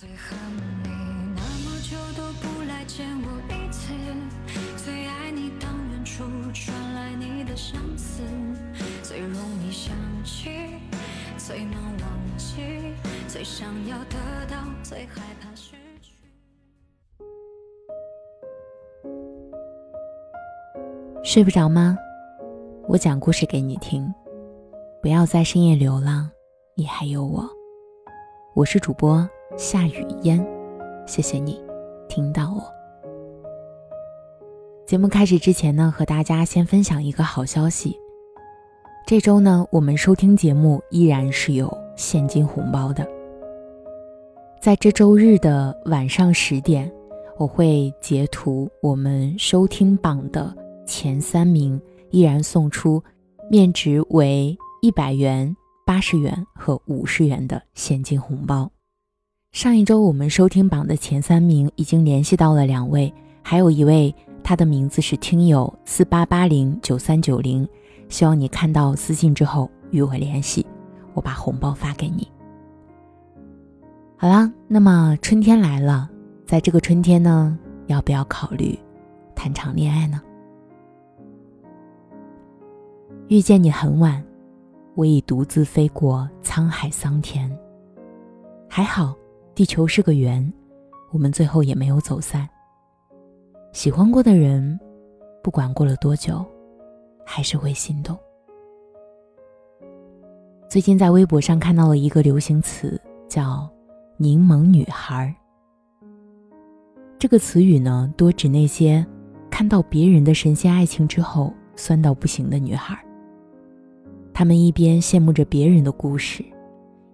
最恨你那么久都不来见我一次，最爱你当远处传来你的相思，最容易想起，最难忘记，最想要得到，最害怕失去。睡不着吗？我讲故事给你听，不要在深夜流浪，你还有我。我是主播。夏雨烟，谢谢你听到我。节目开始之前呢，和大家先分享一个好消息。这周呢，我们收听节目依然是有现金红包的。在这周日的晚上十点，我会截图我们收听榜的前三名，依然送出面值为一百元、八十元和五十元的现金红包。上一周我们收听榜的前三名已经联系到了两位，还有一位，他的名字是听友四八八零九三九零，希望你看到私信之后与我联系，我把红包发给你。好了，那么春天来了，在这个春天呢，要不要考虑谈场恋爱呢？遇见你很晚，我已独自飞过沧海桑田，还好。地球是个圆，我们最后也没有走散。喜欢过的人，不管过了多久，还是会心动。最近在微博上看到了一个流行词，叫“柠檬女孩”。这个词语呢，多指那些看到别人的神仙爱情之后酸到不行的女孩。她们一边羡慕着别人的故事，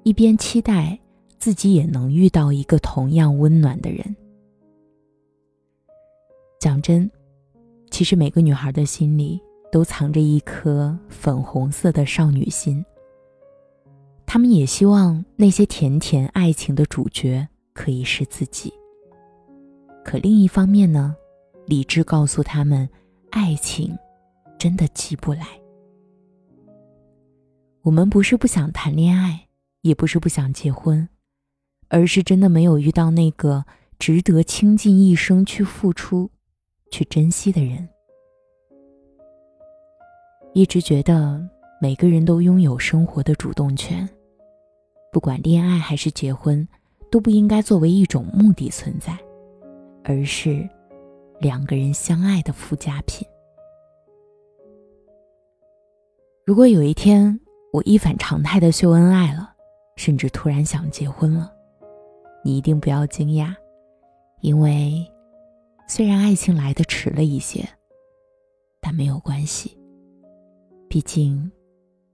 一边期待。自己也能遇到一个同样温暖的人。讲真，其实每个女孩的心里都藏着一颗粉红色的少女心。她们也希望那些甜甜爱情的主角可以是自己。可另一方面呢，理智告诉他们，爱情真的急不来。我们不是不想谈恋爱，也不是不想结婚。而是真的没有遇到那个值得倾尽一生去付出、去珍惜的人。一直觉得每个人都拥有生活的主动权，不管恋爱还是结婚，都不应该作为一种目的存在，而是两个人相爱的附加品。如果有一天我一反常态的秀恩爱了，甚至突然想结婚了，你一定不要惊讶，因为虽然爱情来的迟了一些，但没有关系。毕竟，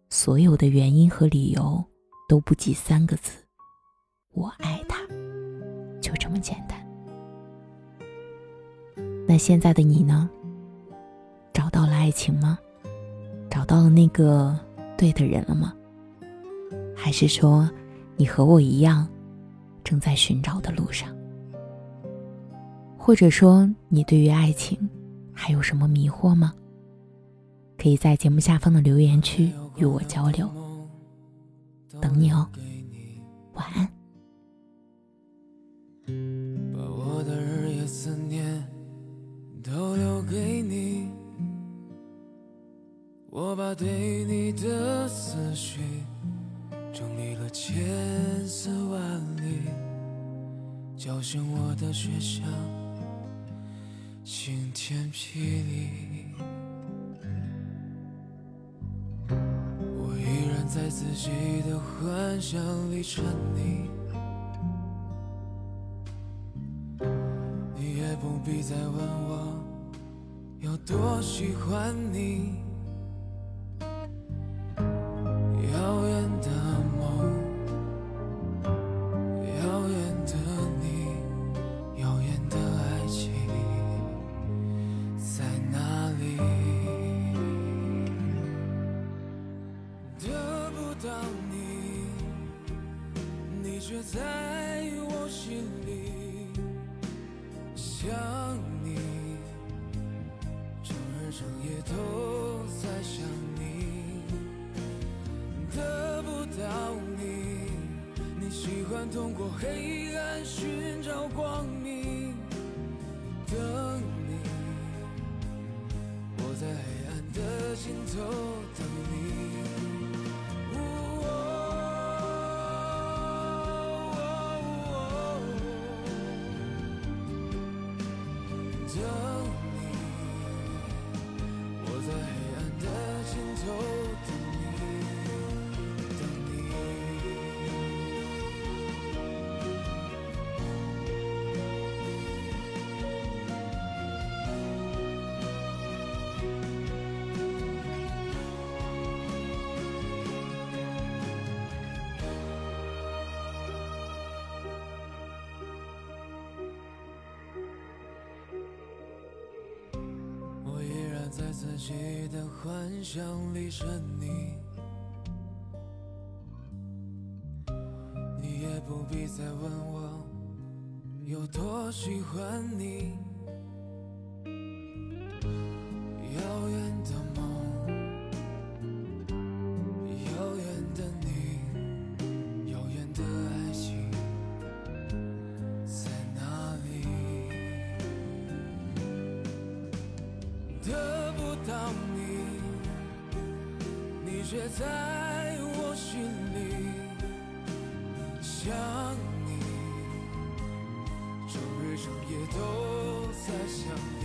所有的原因和理由都不及三个字：“我爱他”，就这么简单。那现在的你呢？找到了爱情吗？找到了那个对的人了吗？还是说，你和我一样？正在寻找的路上，或者说你对于爱情还有什么迷惑吗？可以在节目下方的留言区与我交流，等你哦。晚安。把我的日夜思念都留给你，我把对你的思绪。我的学校晴天霹雳。我依然在自己的幻想里沉溺，你也不必再问我有多喜欢你。在我心里想你，整日整夜都在想你，得不到你，你喜欢通过黑暗寻找光明。等你，我在黑暗的尽头等你。自己的幻想里是你，你也不必再问我有多喜欢你。你却在我心里想你，整日整夜都在想你。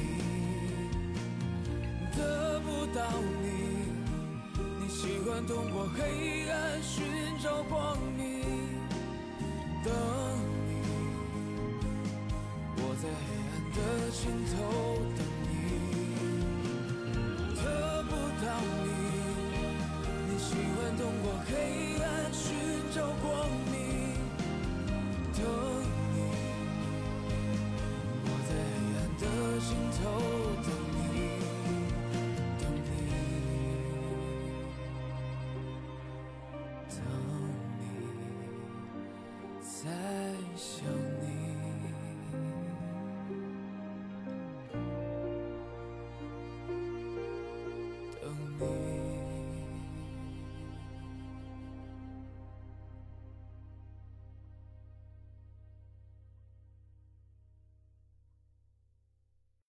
得不到你，你喜欢通过黑暗寻找光明，等你，我在黑暗的尽头